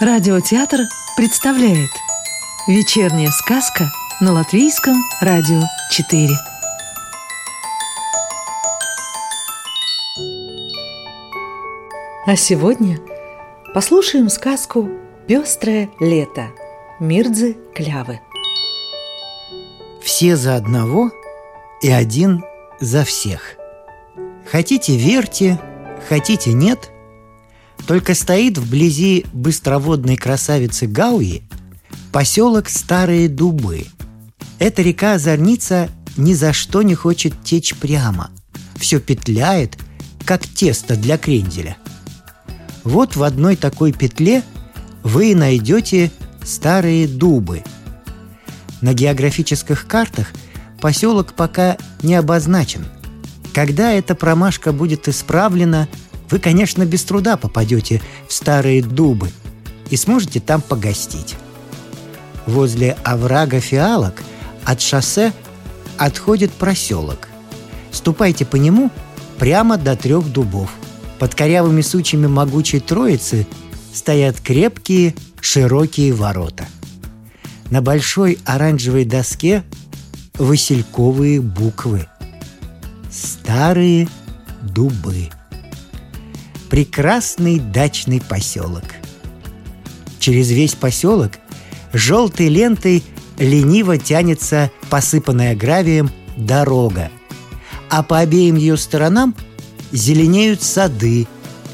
Радиотеатр представляет Вечерняя сказка на Латвийском радио 4 А сегодня послушаем сказку «Пестрое лето» Мирдзы Клявы. Все за одного и один за всех. Хотите верьте, хотите нет – только стоит вблизи быстроводной красавицы Гауи поселок Старые Дубы. Эта река-озорница ни за что не хочет течь прямо. Все петляет, как тесто для кренделя. Вот в одной такой петле вы найдете старые дубы. На географических картах поселок пока не обозначен. Когда эта промашка будет исправлена – вы, конечно, без труда попадете в старые дубы и сможете там погостить. Возле оврага фиалок от шоссе отходит проселок. Ступайте по нему прямо до трех дубов. Под корявыми сучьями могучей троицы стоят крепкие, широкие ворота. На большой оранжевой доске васильковые буквы. Старые дубы прекрасный дачный поселок. Через весь поселок желтой лентой лениво тянется посыпанная гравием дорога, а по обеим ее сторонам зеленеют сады,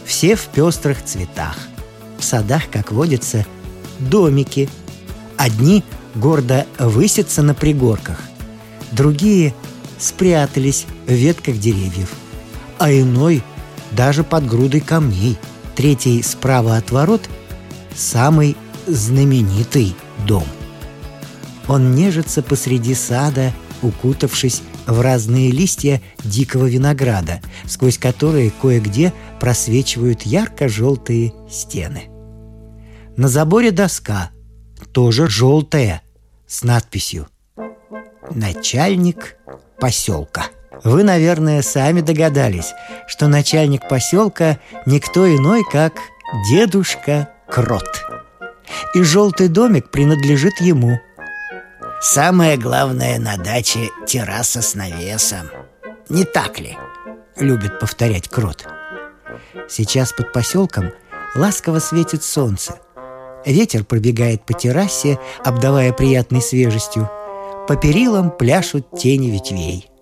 все в пестрых цветах. В садах, как водится, домики. Одни гордо высятся на пригорках, другие спрятались в ветках деревьев, а иной – даже под грудой камней. Третий справа от ворот – самый знаменитый дом. Он нежится посреди сада, укутавшись в разные листья дикого винограда, сквозь которые кое-где просвечивают ярко-желтые стены. На заборе доска, тоже желтая, с надписью «Начальник поселка». Вы, наверное, сами догадались, что начальник поселка никто иной, как дедушка Крот. И желтый домик принадлежит ему. Самое главное на даче – терраса с навесом. Не так ли? Любит повторять Крот. Сейчас под поселком ласково светит солнце. Ветер пробегает по террасе, обдавая приятной свежестью. По перилам пляшут тени ветвей –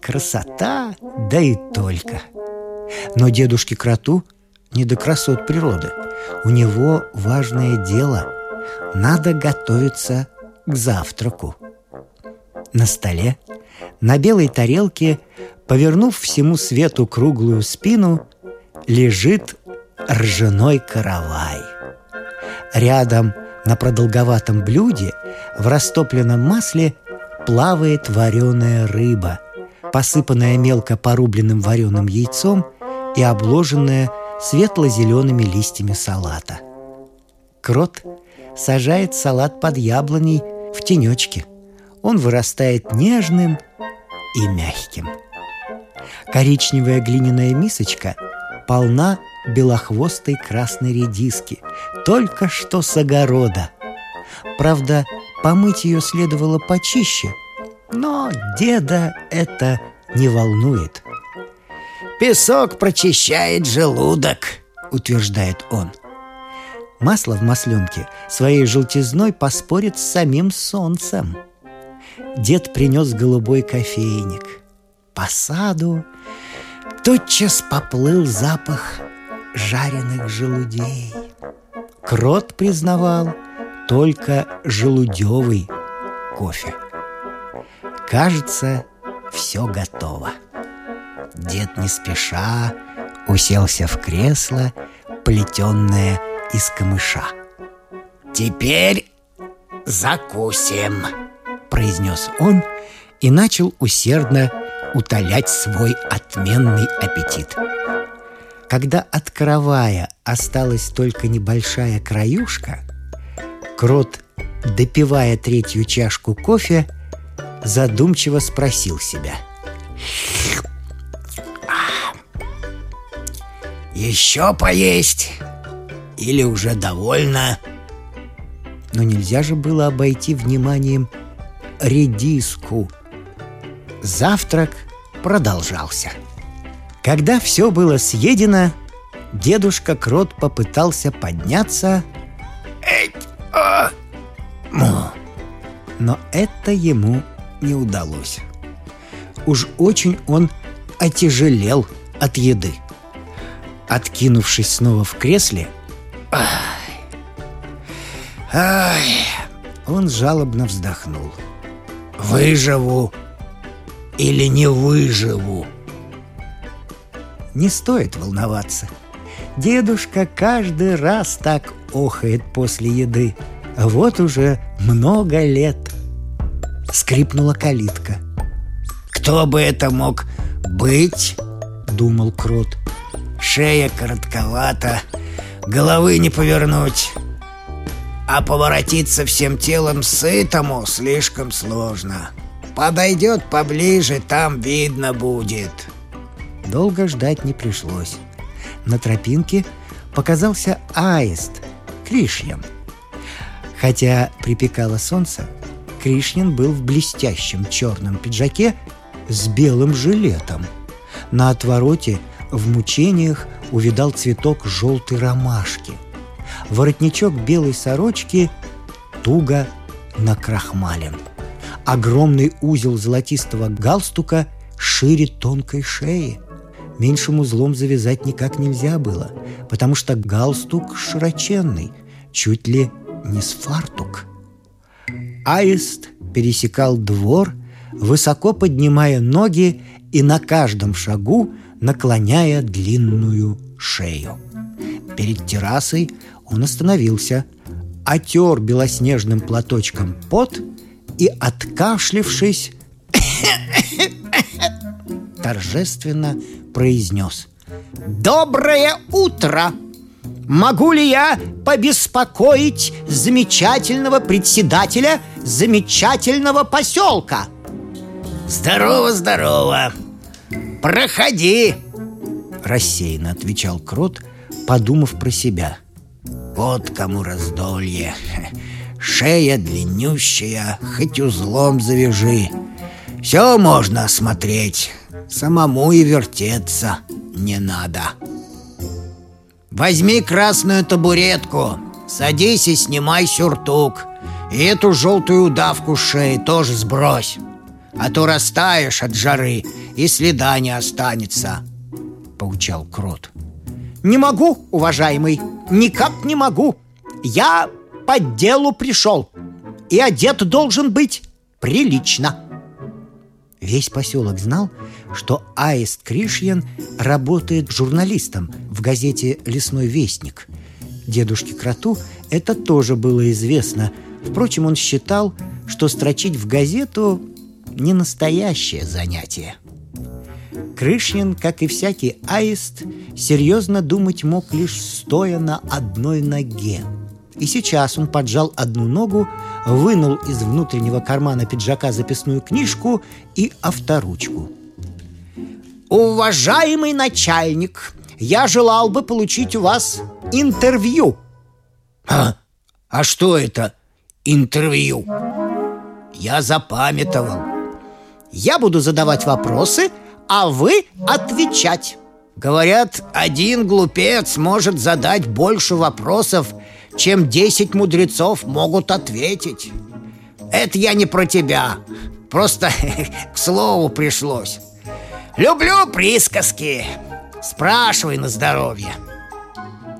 Красота, да и только. Но дедушке Кроту не до красот природы. У него важное дело. Надо готовиться к завтраку. На столе, на белой тарелке, повернув всему свету круглую спину, лежит ржаной каравай. Рядом на продолговатом блюде в растопленном масле плавает вареная рыба – посыпанная мелко порубленным вареным яйцом и обложенная светло-зелеными листьями салата. Крот сажает салат под яблоней в тенечке. Он вырастает нежным и мягким. Коричневая глиняная мисочка полна белохвостой красной редиски, только что с огорода. Правда, помыть ее следовало почище – но деда это не волнует. «Песок прочищает желудок», — утверждает он. Масло в масленке своей желтизной поспорит с самим солнцем. Дед принес голубой кофейник. По саду тотчас поплыл запах жареных желудей. Крот признавал только желудевый кофе. Кажется, все готово. Дед не спеша уселся в кресло, плетенное из камыша. «Теперь закусим», — произнес он и начал усердно утолять свой отменный аппетит. Когда от каравая осталась только небольшая краюшка, Крот, допивая третью чашку кофе, задумчиво спросил себя. «Еще поесть Или уже довольно?» Но нельзя же было обойти вниманием редиску. Завтрак продолжался. Когда все было съедено, дедушка Крот попытался подняться, Эть, а, но это ему не удалось. Уж очень он отяжелел от еды. Откинувшись снова в кресле, Ай, он жалобно вздохнул. выживу или не выживу? Не стоит волноваться. Дедушка каждый раз так охает после еды. Вот уже много лет. Скрипнула калитка. Кто бы это мог быть? Думал Крот. Шея коротковата, головы не повернуть. А поворотиться всем телом сытому слишком сложно. Подойдет поближе, там видно будет. Долго ждать не пришлось. На тропинке показался аист Кришьян. Хотя припекало солнце, Кришьян был в блестящем черном пиджаке с белым жилетом. На отвороте в мучениях увидал цветок желтой ромашки. Воротничок белой сорочки туго накрахмален. Огромный узел золотистого галстука шире тонкой шеи. Меньшим узлом завязать никак нельзя было, потому что галстук широченный, чуть ли не с фартук. Аист пересекал двор, высоко поднимая ноги и на каждом шагу наклоняя длинную шею. Перед террасой он остановился, отер белоснежным платочком пот и, откашлившись, торжественно произнес «Доброе утро! Могу ли я побеспокоить замечательного председателя замечательного поселка?» Здорово, здорово. Проходи. Рассеянно отвечал Крот, подумав про себя. Вот кому раздолье. Шея длиннющая, хоть узлом завяжи. Все можно осмотреть. Самому и вертеться не надо. Возьми красную табуретку, садись и снимай сюртук. И эту желтую удавку с шеи тоже сбрось. А то растаешь от жары, и следа не останется. Поучал Крот. «Не могу, уважаемый, никак не могу. Я по делу пришел, и одет должен быть прилично». Весь поселок знал, что Аист Кришьян работает журналистом в газете «Лесной вестник». Дедушке Кроту это тоже было известно. Впрочем, он считал, что строчить в газету не настоящее занятие. Крышнин, как и всякий аист, серьезно думать мог лишь стоя на одной ноге. И сейчас он поджал одну ногу, вынул из внутреннего кармана пиджака записную книжку и авторучку. «Уважаемый начальник, я желал бы получить у вас интервью». А, а что это интервью? Я запамятовал. Я буду задавать вопросы, а вы отвечать. Говорят, один глупец может задать больше вопросов, чем десять мудрецов могут ответить. Это я не про тебя. Просто к слову пришлось. Люблю присказки. Спрашивай на здоровье.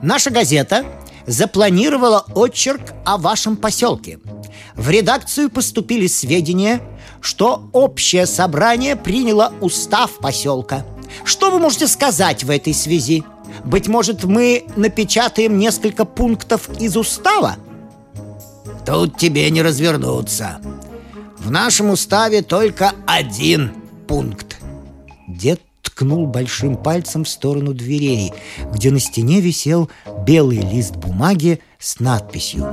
Наша газета запланировала очерк о вашем поселке. В редакцию поступили сведения, что общее собрание приняло устав поселка. Что вы можете сказать в этой связи? Быть может, мы напечатаем несколько пунктов из устава? Тут тебе не развернуться. В нашем уставе только один пункт. Дед ткнул большим пальцем в сторону дверей, где на стене висел белый лист бумаги с надписью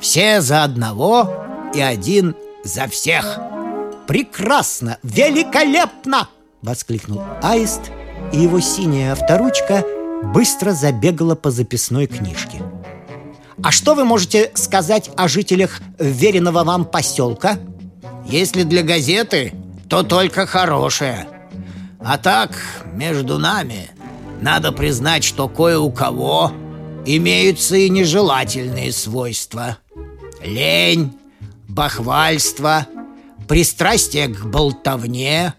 «Все за одного и один за всех». «Прекрасно! Великолепно!» — воскликнул Аист, и его синяя авторучка быстро забегала по записной книжке. «А что вы можете сказать о жителях веренного вам поселка?» «Если для газеты, то только хорошее. А так, между нами, надо признать, что кое у кого имеются и нежелательные свойства. Лень, бахвальство, пристрастие к болтовне.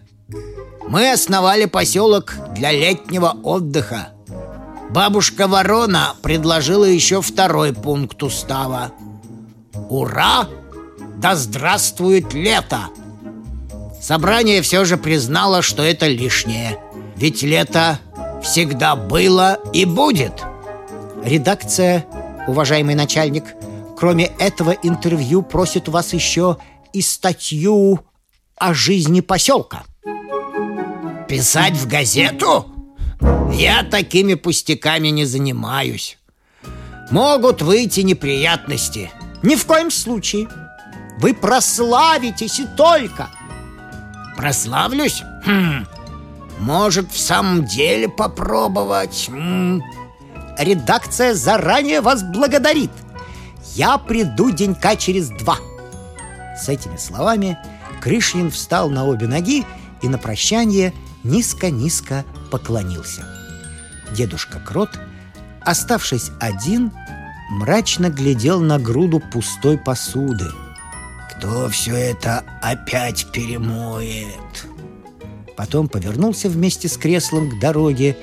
Мы основали поселок для летнего отдыха. Бабушка Ворона предложила еще второй пункт устава. Ура! Да здравствует лето! Собрание все же признало, что это лишнее. Ведь лето всегда было и будет. Редакция, уважаемый начальник, кроме этого интервью просит вас еще и статью о жизни поселка. Писать в газету? Я такими пустяками не занимаюсь. Могут выйти неприятности. Ни в коем случае. Вы прославитесь и только. Прославлюсь? Хм. Может, в самом деле попробовать? М -м. Редакция заранее вас благодарит. Я приду денька через два. С этими словами Крышнин встал на обе ноги и на прощание низко-низко поклонился. Дедушка Крот, оставшись один, мрачно глядел на груду пустой посуды. «Кто все это опять перемоет?» Потом повернулся вместе с креслом к дороге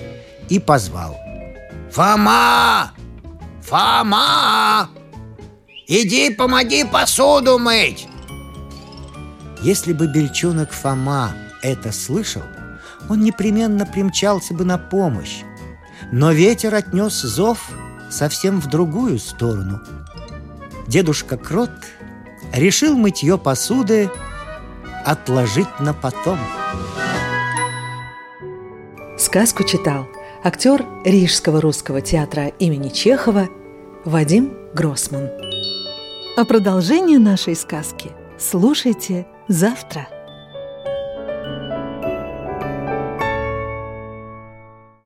и позвал. «Фома! Фома! Иди помоги посуду мыть!» Если бы бельчонок Фома это слышал, он непременно примчался бы на помощь. Но ветер отнес зов совсем в другую сторону. Дедушка Крот решил мытье посуды отложить на потом. Сказку читал актер Рижского русского театра имени Чехова Вадим Гроссман. А продолжение нашей сказки слушайте завтра.